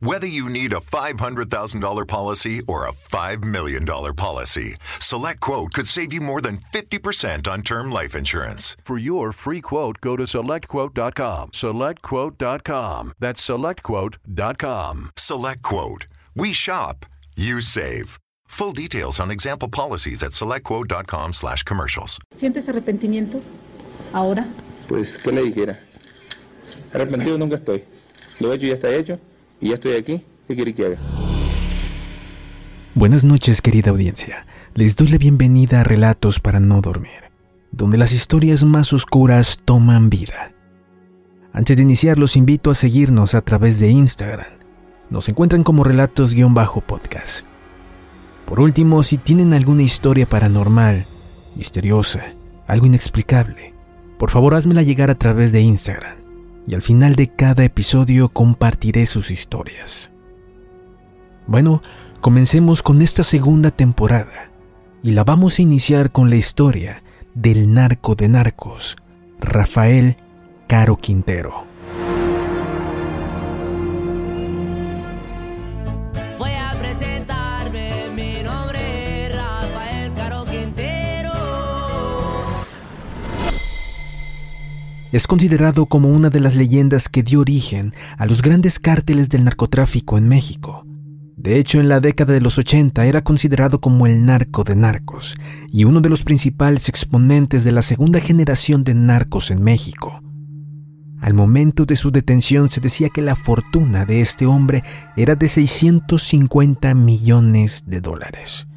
Whether you need a $500,000 policy or a $5 million policy, SelectQuote could save you more than 50% on term life insurance. For your free quote, go to selectquote.com. SelectQuote.com. That's selectquote.com. SelectQuote. We shop, you save. Full details on example policies at selectquote.com slash commercials. ¿Sientes arrepentimiento? ¿Ahora? Pues, ¿qué le dijera? Arrepentido nunca estoy. Lo hecho ya está hecho y ya estoy aquí. ¿Qué quiere que haga? Buenas noches, querida audiencia. Les doy la bienvenida a Relatos para no dormir, donde las historias más oscuras toman vida. Antes de iniciar, los invito a seguirnos a través de Instagram. Nos encuentran como relatos-podcast. Por último, si tienen alguna historia paranormal, misteriosa, algo inexplicable, por favor házmela llegar a través de Instagram y al final de cada episodio compartiré sus historias. Bueno, comencemos con esta segunda temporada y la vamos a iniciar con la historia del narco de narcos, Rafael Caro Quintero. Es considerado como una de las leyendas que dio origen a los grandes cárteles del narcotráfico en México. De hecho, en la década de los 80 era considerado como el narco de narcos y uno de los principales exponentes de la segunda generación de narcos en México. Al momento de su detención se decía que la fortuna de este hombre era de 650 millones de dólares.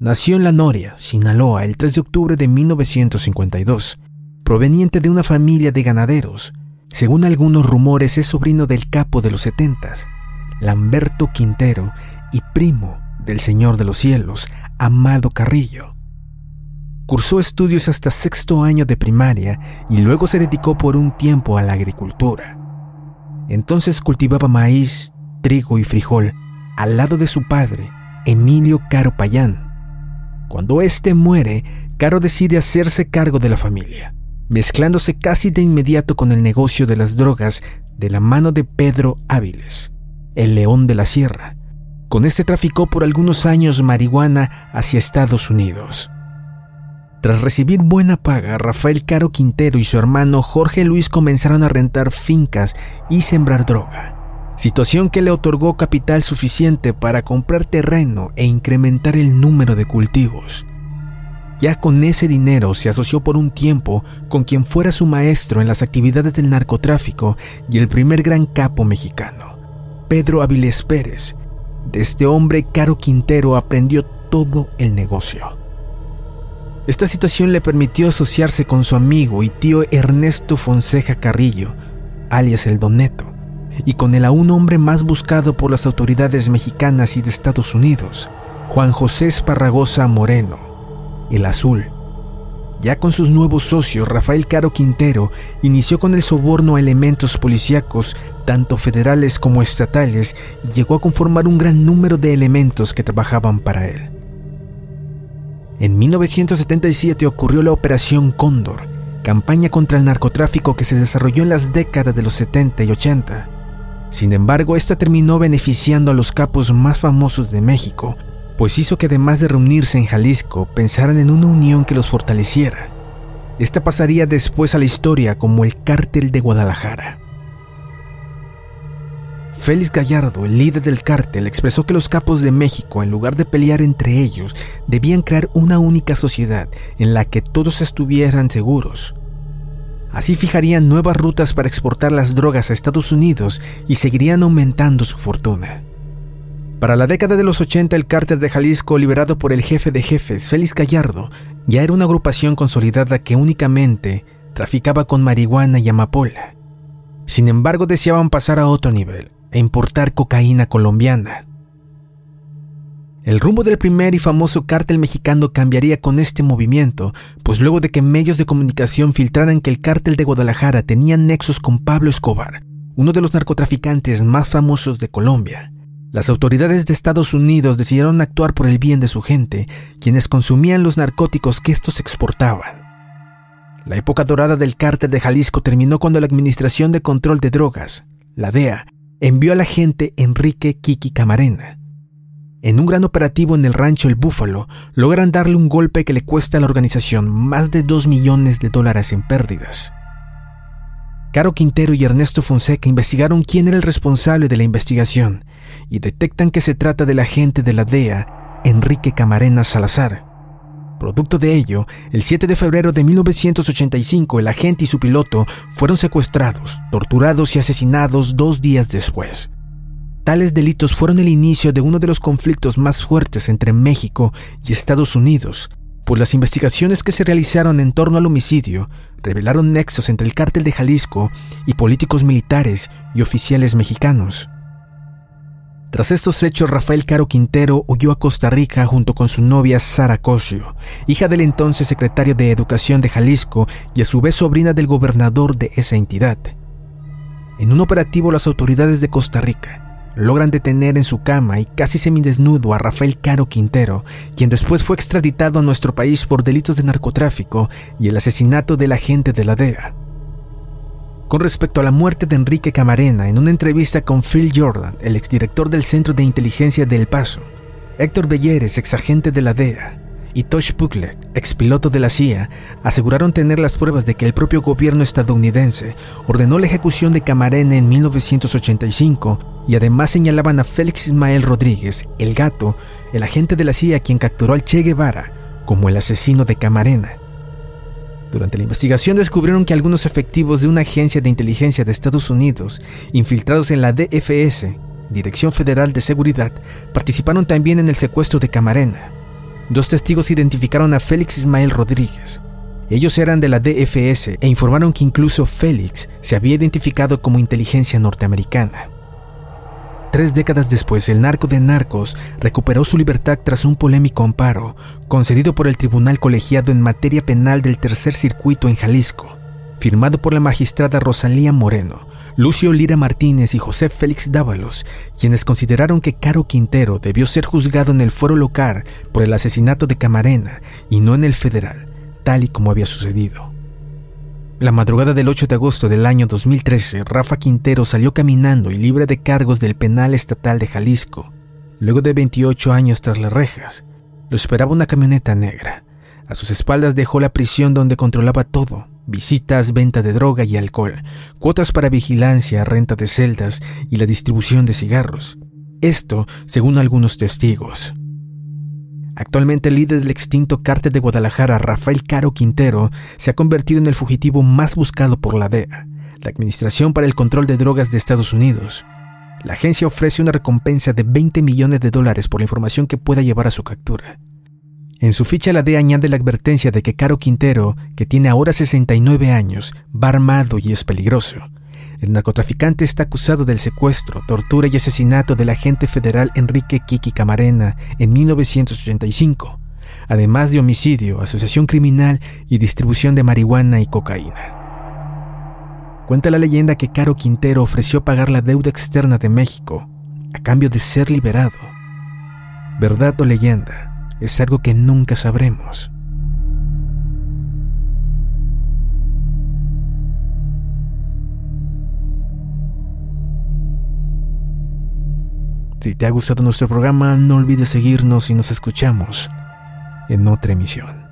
Nació en La Noria, Sinaloa, el 3 de octubre de 1952, proveniente de una familia de ganaderos. Según algunos rumores, es sobrino del capo de los setentas, Lamberto Quintero, y primo del Señor de los Cielos, Amado Carrillo. Cursó estudios hasta sexto año de primaria y luego se dedicó por un tiempo a la agricultura. Entonces cultivaba maíz, trigo y frijol al lado de su padre, Emilio Caro Payán. Cuando éste muere, Caro decide hacerse cargo de la familia, mezclándose casi de inmediato con el negocio de las drogas de la mano de Pedro Áviles, el león de la sierra. Con este traficó por algunos años marihuana hacia Estados Unidos. Tras recibir buena paga, Rafael Caro Quintero y su hermano Jorge Luis comenzaron a rentar fincas y sembrar droga, situación que le otorgó capital suficiente para comprar terreno e incrementar el número de cultivos. Ya con ese dinero se asoció por un tiempo con quien fuera su maestro en las actividades del narcotráfico y el primer gran capo mexicano, Pedro Avilés Pérez. De este hombre, Caro Quintero aprendió todo el negocio. Esta situación le permitió asociarse con su amigo y tío Ernesto Fonseca Carrillo, alias el Doneto, y con el aún hombre más buscado por las autoridades mexicanas y de Estados Unidos, Juan José Esparragosa Moreno, el Azul. Ya con sus nuevos socios, Rafael Caro Quintero inició con el soborno a elementos policíacos, tanto federales como estatales, y llegó a conformar un gran número de elementos que trabajaban para él. En 1977 ocurrió la Operación Cóndor, campaña contra el narcotráfico que se desarrolló en las décadas de los 70 y 80. Sin embargo, esta terminó beneficiando a los capos más famosos de México, pues hizo que además de reunirse en Jalisco, pensaran en una unión que los fortaleciera. Esta pasaría después a la historia como el Cártel de Guadalajara. Félix Gallardo, el líder del cártel, expresó que los capos de México, en lugar de pelear entre ellos, debían crear una única sociedad en la que todos estuvieran seguros. Así fijarían nuevas rutas para exportar las drogas a Estados Unidos y seguirían aumentando su fortuna. Para la década de los 80, el cártel de Jalisco, liberado por el jefe de jefes, Félix Gallardo, ya era una agrupación consolidada que únicamente traficaba con marihuana y amapola. Sin embargo, deseaban pasar a otro nivel e importar cocaína colombiana. El rumbo del primer y famoso cártel mexicano cambiaría con este movimiento, pues luego de que medios de comunicación filtraran que el cártel de Guadalajara tenía nexos con Pablo Escobar, uno de los narcotraficantes más famosos de Colombia, las autoridades de Estados Unidos decidieron actuar por el bien de su gente, quienes consumían los narcóticos que estos exportaban. La época dorada del cártel de Jalisco terminó cuando la Administración de Control de Drogas, la DEA, envió al agente Enrique Kiki Camarena, en un gran operativo en el rancho El Búfalo, logran darle un golpe que le cuesta a la organización más de 2 millones de dólares en pérdidas. Caro Quintero y Ernesto Fonseca investigaron quién era el responsable de la investigación y detectan que se trata del agente de la DEA, Enrique Camarena Salazar. Producto de ello, el 7 de febrero de 1985 el agente y su piloto fueron secuestrados, torturados y asesinados dos días después. Tales delitos fueron el inicio de uno de los conflictos más fuertes entre México y Estados Unidos, pues las investigaciones que se realizaron en torno al homicidio revelaron nexos entre el cártel de Jalisco y políticos militares y oficiales mexicanos. Tras estos hechos, Rafael Caro Quintero huyó a Costa Rica junto con su novia Sara Cosio, hija del entonces secretario de Educación de Jalisco y a su vez sobrina del gobernador de esa entidad. En un operativo, las autoridades de Costa Rica logran detener en su cama y casi semidesnudo a Rafael Caro Quintero, quien después fue extraditado a nuestro país por delitos de narcotráfico y el asesinato del agente de la DEA. Con respecto a la muerte de Enrique Camarena, en una entrevista con Phil Jordan, el exdirector del Centro de Inteligencia de El Paso, Héctor Belleres, exagente de la DEA, y Tosh Puklek, expiloto de la CIA, aseguraron tener las pruebas de que el propio gobierno estadounidense ordenó la ejecución de Camarena en 1985 y además señalaban a Félix Ismael Rodríguez, el gato, el agente de la CIA quien capturó al Che Guevara, como el asesino de Camarena. Durante la investigación descubrieron que algunos efectivos de una agencia de inteligencia de Estados Unidos, infiltrados en la DFS, Dirección Federal de Seguridad, participaron también en el secuestro de Camarena. Dos testigos identificaron a Félix Ismael Rodríguez. Ellos eran de la DFS e informaron que incluso Félix se había identificado como inteligencia norteamericana. Tres décadas después, el narco de narcos recuperó su libertad tras un polémico amparo concedido por el Tribunal Colegiado en materia penal del Tercer Circuito en Jalisco, firmado por la magistrada Rosalía Moreno, Lucio Lira Martínez y José Félix Dávalos, quienes consideraron que Caro Quintero debió ser juzgado en el fuero local por el asesinato de Camarena y no en el federal, tal y como había sucedido. La madrugada del 8 de agosto del año 2013, Rafa Quintero salió caminando y libre de cargos del penal estatal de Jalisco. Luego de 28 años tras las rejas, lo esperaba una camioneta negra. A sus espaldas dejó la prisión donde controlaba todo, visitas, venta de droga y alcohol, cuotas para vigilancia, renta de celdas y la distribución de cigarros. Esto según algunos testigos. Actualmente el líder del extinto cártel de Guadalajara, Rafael Caro Quintero, se ha convertido en el fugitivo más buscado por la DEA, la Administración para el Control de Drogas de Estados Unidos. La agencia ofrece una recompensa de 20 millones de dólares por la información que pueda llevar a su captura. En su ficha la DEA añade la advertencia de que Caro Quintero, que tiene ahora 69 años, va armado y es peligroso. El narcotraficante está acusado del secuestro, tortura y asesinato del agente federal Enrique Kiki Camarena en 1985, además de homicidio, asociación criminal y distribución de marihuana y cocaína. Cuenta la leyenda que Caro Quintero ofreció pagar la deuda externa de México a cambio de ser liberado. ¿Verdad o leyenda? Es algo que nunca sabremos. Si te ha gustado nuestro programa, no olvides seguirnos y nos escuchamos en otra emisión.